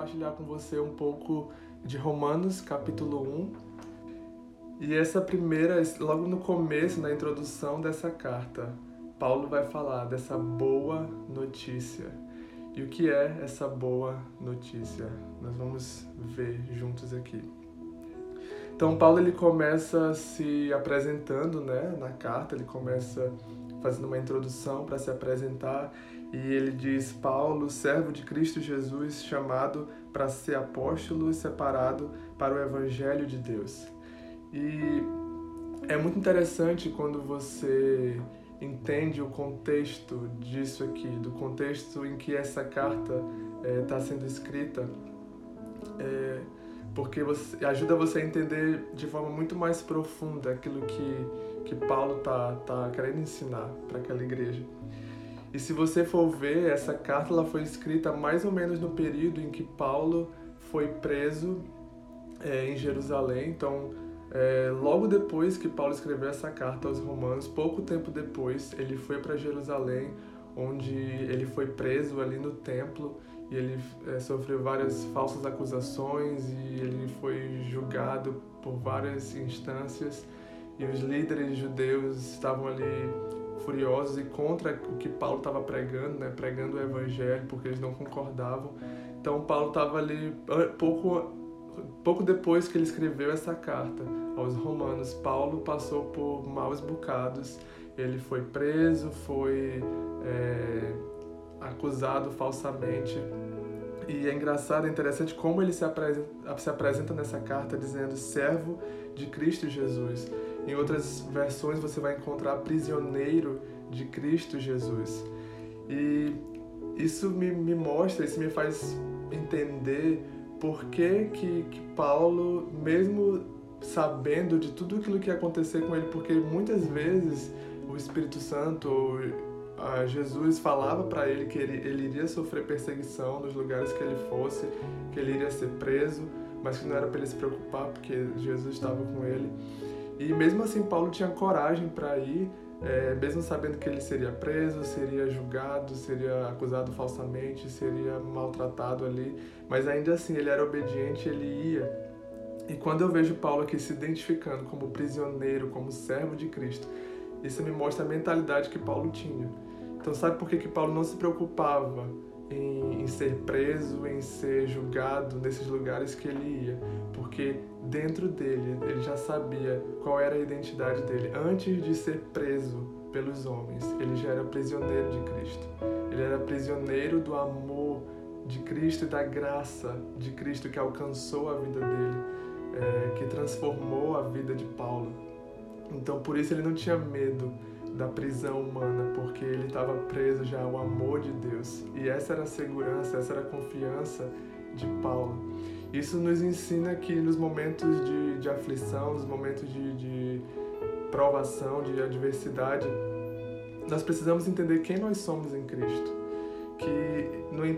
compartilhar com você um pouco de Romanos, capítulo 1. E essa primeira, logo no começo, na introdução dessa carta, Paulo vai falar dessa boa notícia. E o que é essa boa notícia? Nós vamos ver juntos aqui. Então Paulo ele começa se apresentando, né, na carta, ele começa fazendo uma introdução para se apresentar e ele diz: Paulo, servo de Cristo Jesus, chamado para ser apóstolo e separado para o evangelho de Deus. E é muito interessante quando você entende o contexto disso aqui, do contexto em que essa carta está eh, é, sendo escrita, é, porque você, ajuda você a entender de forma muito mais profunda aquilo que, que Paulo está tá querendo ensinar para aquela igreja. E se você for ver, essa carta ela foi escrita mais ou menos no período em que Paulo foi preso é, em Jerusalém. Então, é, logo depois que Paulo escreveu essa carta aos Romanos, pouco tempo depois, ele foi para Jerusalém, onde ele foi preso ali no templo e ele é, sofreu várias falsas acusações e ele foi julgado por várias instâncias e os líderes judeus estavam ali furiosos e contra o que Paulo estava pregando, né, pregando o evangelho, porque eles não concordavam. Então Paulo estava ali pouco pouco depois que ele escreveu essa carta aos romanos, Paulo passou por maus bocados. Ele foi preso, foi é, acusado falsamente. E é engraçado, é interessante como ele se apresenta, se apresenta nessa carta dizendo servo de Cristo Jesus. Em outras versões você vai encontrar prisioneiro de Cristo Jesus. E isso me, me mostra, isso me faz entender por que, que, que Paulo, mesmo sabendo de tudo aquilo que ia acontecer com ele, porque muitas vezes o Espírito Santo, Jesus falava para ele que ele, ele iria sofrer perseguição nos lugares que ele fosse, que ele iria ser preso, mas que não era para ele se preocupar porque Jesus estava com ele. E mesmo assim, Paulo tinha coragem para ir, é, mesmo sabendo que ele seria preso, seria julgado, seria acusado falsamente, seria maltratado ali, mas ainda assim ele era obediente, ele ia. E quando eu vejo Paulo aqui se identificando como prisioneiro, como servo de Cristo, isso me mostra a mentalidade que Paulo tinha. Então, sabe por que, que Paulo não se preocupava em, em, ser preso, em ser julgado nesses lugares que ele ia, porque dentro dele ele já sabia qual era a identidade dele. Antes de ser preso pelos homens, ele já era prisioneiro de Cristo. Ele era prisioneiro do amor de Cristo e da graça de Cristo que alcançou a vida dele, é, que transformou a vida de Paulo. Então, por isso ele não tinha medo da prisão humana, porque ele estava preso já ao amor de Deus. E essa era a segurança, essa era a confiança de Paulo. Isso nos ensina que nos momentos de, de aflição, nos momentos de, de provação, de adversidade, nós precisamos entender quem nós somos em Cristo.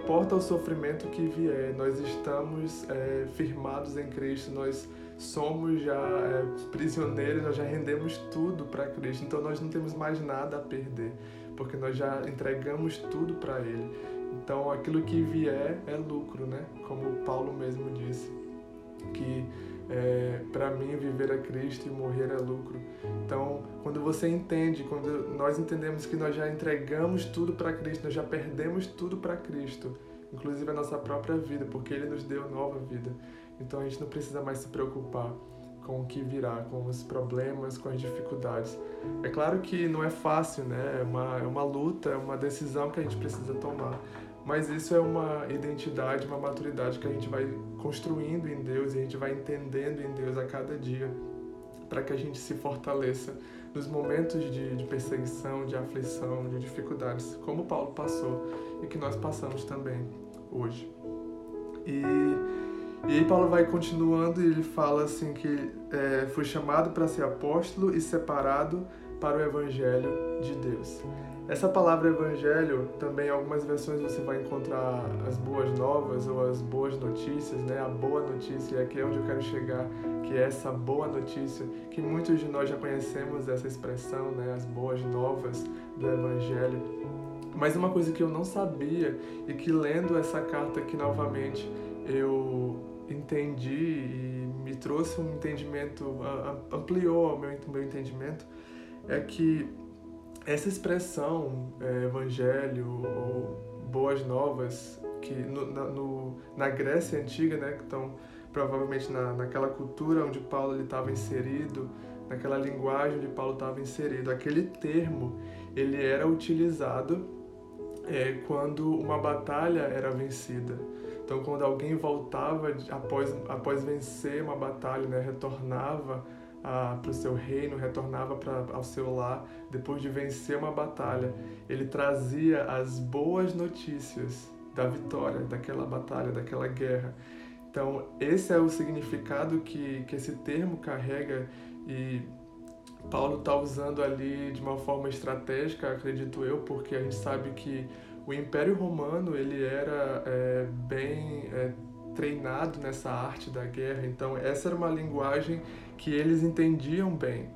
Importa o sofrimento que vier, nós estamos é, firmados em Cristo, nós somos já é, prisioneiros, nós já rendemos tudo para Cristo, então nós não temos mais nada a perder, porque nós já entregamos tudo para Ele. Então aquilo que vier é lucro, né? Como Paulo mesmo disse, que é, para mim viver é Cristo e morrer é lucro. Então, quando você entende, quando nós entendemos que nós já entregamos tudo para Cristo, nós já perdemos tudo para Cristo, inclusive a nossa própria vida, porque Ele nos deu nova vida. Então a gente não precisa mais se preocupar com o que virá, com os problemas, com as dificuldades. É claro que não é fácil, né? É uma, é uma luta, é uma decisão que a gente precisa tomar. Mas isso é uma identidade, uma maturidade que a gente vai construindo em Deus e a gente vai entendendo em Deus a cada dia para que a gente se fortaleça nos momentos de, de perseguição, de aflição, de dificuldades, como Paulo passou e que nós passamos também hoje. E e aí Paulo vai continuando e ele fala assim que é, foi chamado para ser apóstolo e separado para o evangelho de Deus. Essa palavra evangelho, também em algumas versões você vai encontrar as boas novas ou as boas notícias, né? A boa notícia, e aqui é onde eu quero chegar, que é essa boa notícia, que muitos de nós já conhecemos essa expressão, né? As boas novas do evangelho. Mas uma coisa que eu não sabia e que lendo essa carta aqui novamente, eu entendi e me trouxe um entendimento, ampliou o meu, meu entendimento, é que essa expressão é, evangelho ou boas novas, que no, na, no, na Grécia Antiga, né, que estão provavelmente na, naquela cultura onde Paulo estava inserido, naquela linguagem onde Paulo estava inserido, aquele termo ele era utilizado é, quando uma batalha era vencida. Então, quando alguém voltava após, após vencer uma batalha, né, retornava para o seu reino, retornava para ao seu lar depois de vencer uma batalha, ele trazia as boas notícias da vitória daquela batalha, daquela guerra. Então, esse é o significado que, que esse termo carrega e Paulo está usando ali de uma forma estratégica, acredito eu, porque a gente sabe que o Império Romano ele era é, bem é, treinado nessa arte da guerra, então essa era uma linguagem que eles entendiam bem.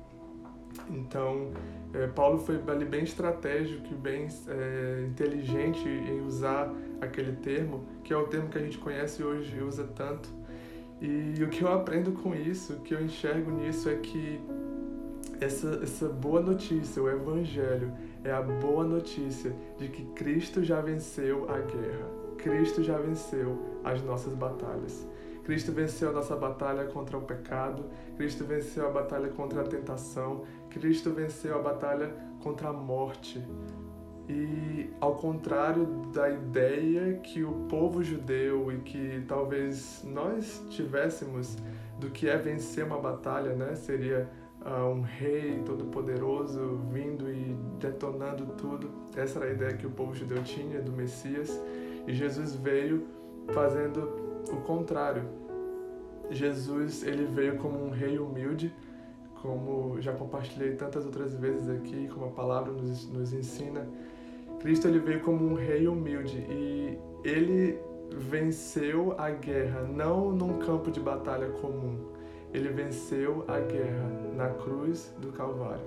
Então é, Paulo foi ali bem estratégico e bem é, inteligente em usar aquele termo, que é o termo que a gente conhece hoje e usa tanto. E o que eu aprendo com isso, o que eu enxergo nisso é que essa, essa boa notícia, o Evangelho, é a boa notícia de que Cristo já venceu a guerra. Cristo já venceu as nossas batalhas. Cristo venceu a nossa batalha contra o pecado, Cristo venceu a batalha contra a tentação, Cristo venceu a batalha contra a morte. E ao contrário da ideia que o povo judeu e que talvez nós tivéssemos do que é vencer uma batalha, né? Seria uh, um rei todo-poderoso vindo e detonando tudo. Essa era a ideia que o povo judeu tinha do Messias. E Jesus veio fazendo o contrário. Jesus ele veio como um rei humilde, como já compartilhei tantas outras vezes aqui, como a palavra nos, nos ensina. Cristo ele veio como um rei humilde e ele venceu a guerra não num campo de batalha comum, ele venceu a guerra na cruz do Calvário.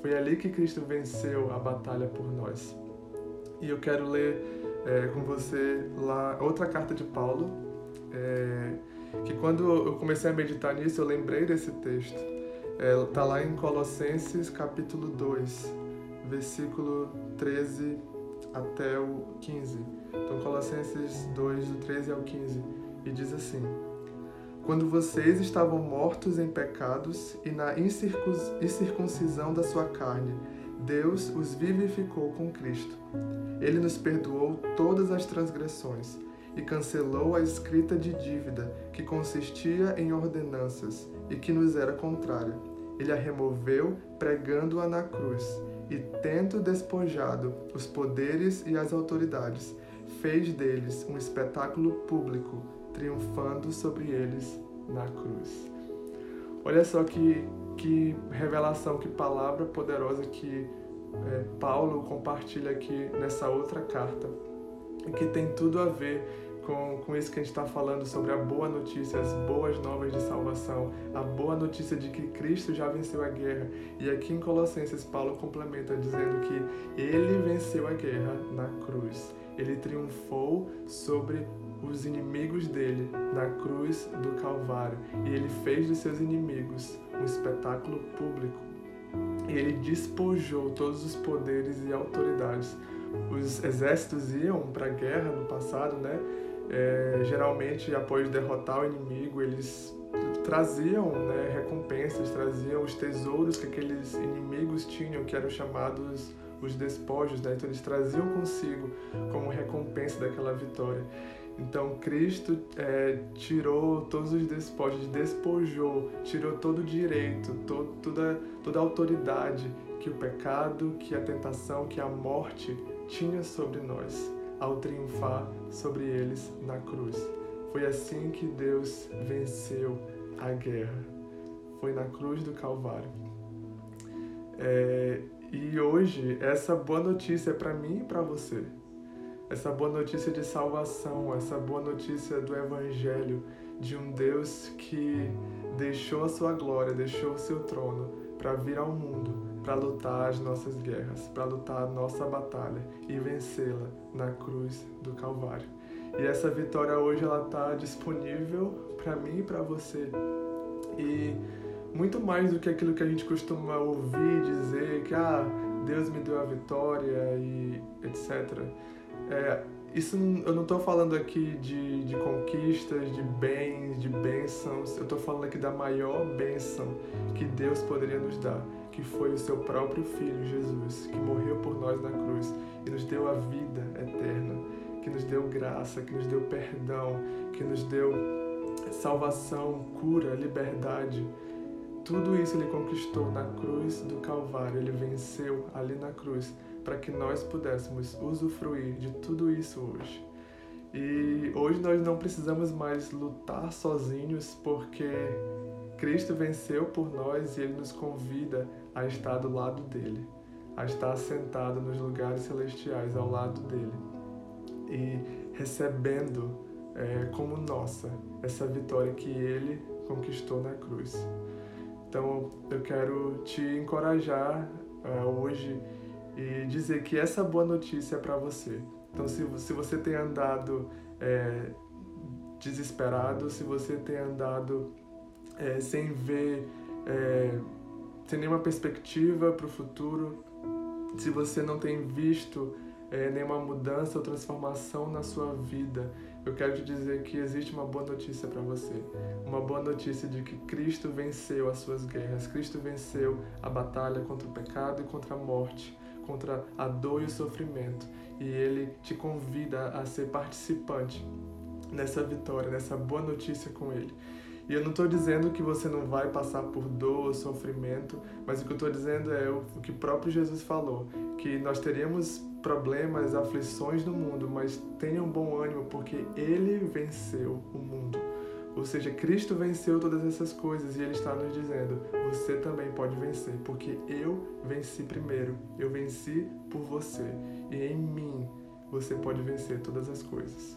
Foi ali que Cristo venceu a batalha por nós. E eu quero ler é, com você lá outra carta de Paulo, é, que quando eu comecei a meditar nisso, eu lembrei desse texto. É, lá em Colossenses capítulo 2, versículo 13 até o 15. Então, Colossenses 2, do 13 ao 15. E diz assim: quando vocês estavam mortos em pecados e na incircuncisão da sua carne, Deus os vivificou com Cristo. Ele nos perdoou todas as transgressões e cancelou a escrita de dívida que consistia em ordenanças e que nos era contrária. Ele a removeu pregando-a na cruz e, tendo despojado os poderes e as autoridades, fez deles um espetáculo público triunfando sobre eles na cruz. Olha só que, que revelação, que palavra poderosa que é, Paulo compartilha aqui nessa outra carta, que tem tudo a ver com, com isso que a gente está falando sobre a boa notícia, as boas novas de salvação, a boa notícia de que Cristo já venceu a guerra. E aqui em Colossenses, Paulo complementa dizendo que ele venceu a guerra na cruz. Ele triunfou sobre os inimigos dele na cruz do Calvário e ele fez dos seus inimigos um espetáculo público. E ele despojou todos os poderes e autoridades. Os exércitos iam para a guerra no passado, né? É, geralmente, após derrotar o inimigo, eles traziam né, recompensas, traziam os tesouros que aqueles inimigos tinham, que eram chamados os despojos, né? Então eles traziam consigo como recompensa daquela vitória. Então Cristo é, tirou todos os despojos, despojou, tirou todo o direito, toda, toda a autoridade que o pecado, que a tentação, que a morte tinha sobre nós ao triunfar sobre eles na cruz. Foi assim que Deus venceu a guerra. Foi na cruz do Calvário. É, e hoje essa boa notícia é para mim e para você essa boa notícia de salvação, essa boa notícia do Evangelho, de um Deus que deixou a sua glória, deixou o seu trono para vir ao mundo, para lutar as nossas guerras, para lutar a nossa batalha e vencê-la na cruz do Calvário. E essa vitória hoje ela está disponível para mim e para você. E muito mais do que aquilo que a gente costuma ouvir dizer que ah, Deus me deu a vitória e etc. É, isso eu não estou falando aqui de, de conquistas, de bens, de bênçãos. Eu estou falando aqui da maior bênção que Deus poderia nos dar, que foi o seu próprio Filho Jesus, que morreu por nós na cruz e nos deu a vida eterna, que nos deu graça, que nos deu perdão, que nos deu salvação, cura, liberdade. Tudo isso ele conquistou na cruz do Calvário, ele venceu ali na cruz para que nós pudéssemos usufruir de tudo isso hoje. E hoje nós não precisamos mais lutar sozinhos, porque Cristo venceu por nós e Ele nos convida a estar do lado dele, a estar sentado nos lugares celestiais ao lado dele e recebendo é, como nossa essa vitória que Ele conquistou na cruz. Então eu quero te encorajar uh, hoje e dizer que essa boa notícia é para você. Então, se, se você tem andado é, desesperado, se você tem andado é, sem ver, é, sem nenhuma perspectiva para o futuro, se você não tem visto é, nenhuma mudança ou transformação na sua vida, eu quero te dizer que existe uma boa notícia para você. Uma boa notícia de que Cristo venceu as suas guerras, Cristo venceu a batalha contra o pecado e contra a morte contra a dor e o sofrimento. E ele te convida a ser participante nessa vitória, nessa boa notícia com ele. E eu não estou dizendo que você não vai passar por dor ou sofrimento, mas o que eu estou dizendo é o que próprio Jesus falou, que nós teríamos problemas, aflições no mundo, mas tenham bom ânimo, porque Ele venceu o mundo. Ou seja, Cristo venceu todas essas coisas e Ele está nos dizendo: você também pode vencer, porque eu venci primeiro, eu venci por você e em mim você pode vencer todas as coisas.